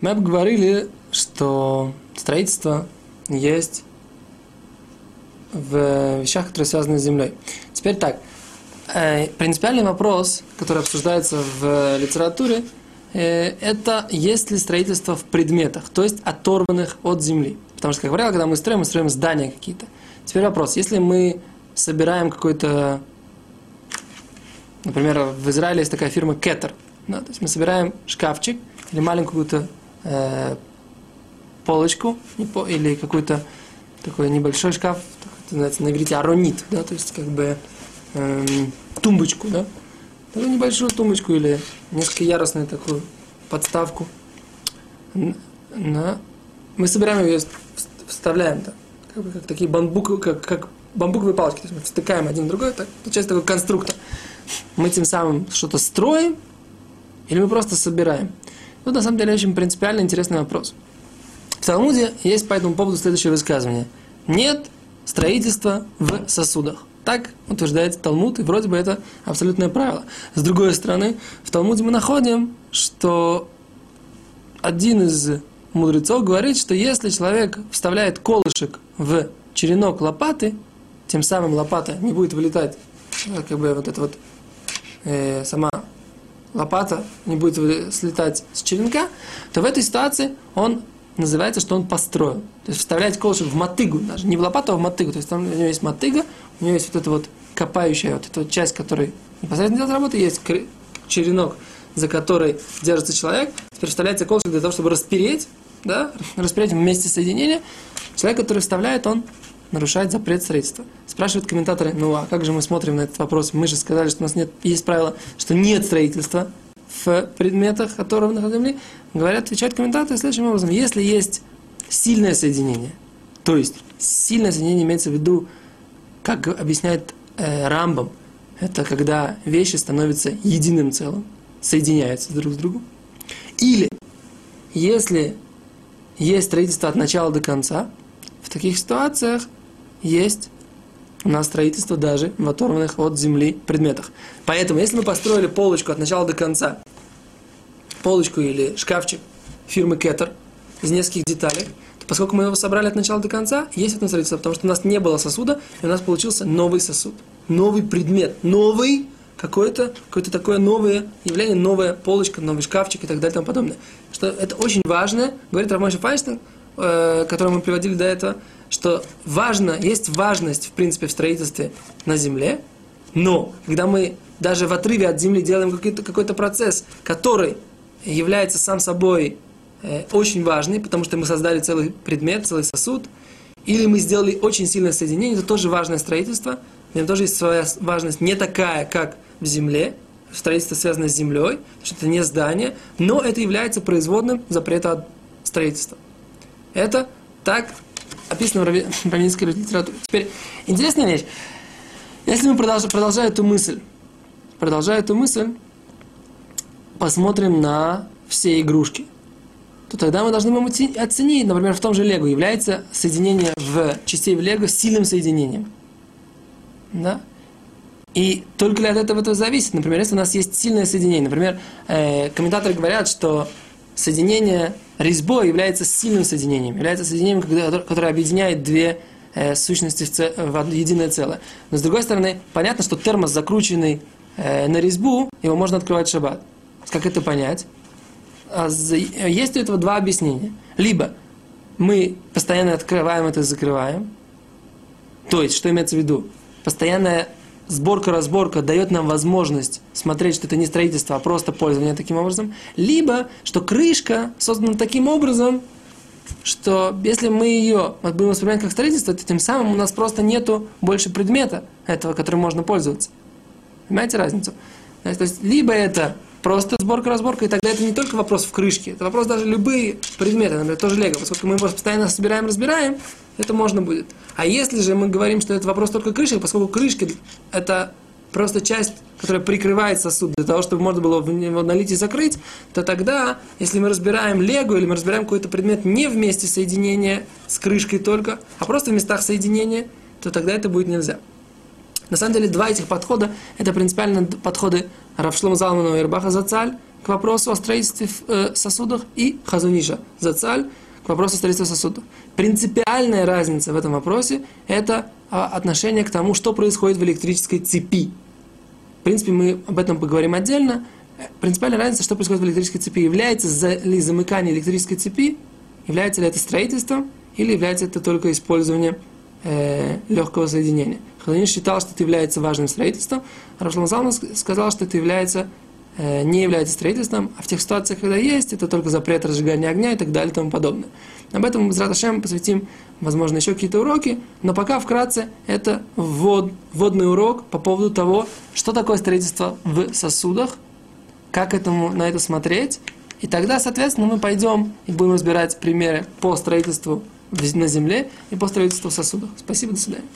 Мы обговорили, что строительство есть в вещах, которые связаны с землей. Теперь так. Э, принципиальный вопрос, который обсуждается в литературе, э, это есть ли строительство в предметах, то есть оторванных от земли. Потому что, как правило, когда мы строим, мы строим здания какие-то. Теперь вопрос, если мы собираем какой-то, например, в Израиле есть такая фирма Keter, да, то есть мы собираем шкафчик или маленькую какую-то э, полочку или какой-то такой небольшой шкаф, это называется на иврите аронит, да, то есть как бы эм, тумбочку, да, такую небольшую тумбочку или несколько ярусную такую подставку. На... Мы собираем ее, вставляем там, как, бы, как такие бамбук, как, как бамбуковые палочки, то есть мы втыкаем один в другой, так, получается такой конструктор. Мы тем самым что-то строим, или мы просто собираем. Тут на самом деле очень принципиально интересный вопрос. В Талмуде есть по этому поводу следующее высказывание. Нет строительства в сосудах. Так утверждает Талмуд, и вроде бы это абсолютное правило. С другой стороны, в Талмуде мы находим, что один из мудрецов говорит, что если человек вставляет колышек в черенок лопаты, тем самым лопата не будет вылетать, э, как бы вот эта вот э, сама лопата не будет слетать с черенка, то в этой ситуации он называется, что он построил. То есть вставлять колышек в мотыгу, даже не в лопату, а в мотыгу. То есть там у него есть мотыга, у него есть вот эта вот копающая вот эта вот часть, которая непосредственно делает работу, есть черенок, за который держится человек. Теперь вставляется колышек для того, чтобы распереть, да, распереть вместе соединения. Человек, который вставляет, он нарушает запрет строительства. Спрашивают комментаторы, ну а как же мы смотрим на этот вопрос? Мы же сказали, что у нас нет, есть правило, что нет строительства в предметах, оторванных от земли. Говорят, отвечают комментаторы следующим образом. Если есть сильное соединение, то есть сильное соединение имеется в виду, как объясняет э, Рамбам, это когда вещи становятся единым целым, соединяются друг с другом. Или если есть строительство от начала до конца, в таких ситуациях есть у нас строительство даже в оторванных от земли предметах. Поэтому, если мы построили полочку от начала до конца, полочку или шкафчик фирмы Кетер из нескольких деталей, то поскольку мы его собрали от начала до конца, есть это строительство, потому что у нас не было сосуда, и у нас получился новый сосуд, новый предмет, новый какое-то какое такое новое явление, новая полочка, новый шкафчик и так далее и тому подобное. Что это очень важно, говорит Рамоша Файнштейн, э, который мы приводили до этого, что важно, есть важность, в принципе, в строительстве на земле, но когда мы даже в отрыве от земли делаем какой-то, какой-то процесс, который является сам собой э, очень важный, потому что мы создали целый предмет, целый сосуд, или мы сделали очень сильное соединение, это тоже важное строительство, в нем тоже есть своя важность, не такая, как в земле, строительство связано с землей, что это не здание, но это является производным запрета от строительства. Это так описано в раввинской литературе. Теперь, интересная вещь. Если мы продолжаем, продолжаем эту мысль, продолжая эту мысль, посмотрим на все игрушки, то тогда мы должны оценить, например, в том же Лего, является соединение в частей в Лего сильным соединением. Да? И только ли от этого это зависит? Например, если у нас есть сильное соединение, например, э, комментаторы говорят, что соединение резьбой является сильным соединением, является соединением, которое объединяет две э, сущности в, ц... в единое целое. Но с другой стороны, понятно, что термос, закрученный э, на резьбу, его можно открывать в шаббат. Как это понять? А есть у этого два объяснения. Либо мы постоянно открываем это и закрываем. То есть, что имеется в виду? Постоянная сборка-разборка дает нам возможность смотреть, что это не строительство, а просто пользование таким образом. Либо, что крышка создана таким образом, что если мы ее будем воспринимать как строительство, то тем самым у нас просто нету больше предмета этого, которым можно пользоваться. Понимаете разницу? То есть, либо это просто сборка-разборка, и тогда это не только вопрос в крышке, это вопрос даже любые предметы, например, тоже лего, поскольку мы его постоянно собираем, разбираем, это можно будет. А если же мы говорим, что это вопрос только крышки, поскольку крышки – это просто часть, которая прикрывает сосуд для того, чтобы можно было в него налить и закрыть, то тогда, если мы разбираем лего или мы разбираем какой-то предмет не в месте соединения с крышкой только, а просто в местах соединения, то тогда это будет нельзя. На самом деле, два этих подхода – это принципиально подходы Равшлома Залманова и Рабаха Зацаль, к вопросу о строительстве э, сосудах, и Хазуниша Зацаль к вопросу о строительстве сосудов. Принципиальная разница в этом вопросе – это а, отношение к тому, что происходит в электрической цепи. В принципе, мы об этом поговорим отдельно. Принципиальная разница, что происходит в электрической цепи. Является ли замыкание электрической цепи, является ли это строительством, или является это только использование э, легкого соединения. Хазанин считал, что это является важным строительством, а Рашлан сказал, что это является, э, не является строительством, а в тех ситуациях, когда есть, это только запрет разжигания огня и так далее и тому подобное. Об этом мы с Раташем посвятим, возможно, еще какие-то уроки, но пока вкратце это ввод, вводный урок по поводу того, что такое строительство в сосудах, как этому, на это смотреть, и тогда, соответственно, мы пойдем и будем разбирать примеры по строительству на земле и по строительству в сосудах. Спасибо, до свидания.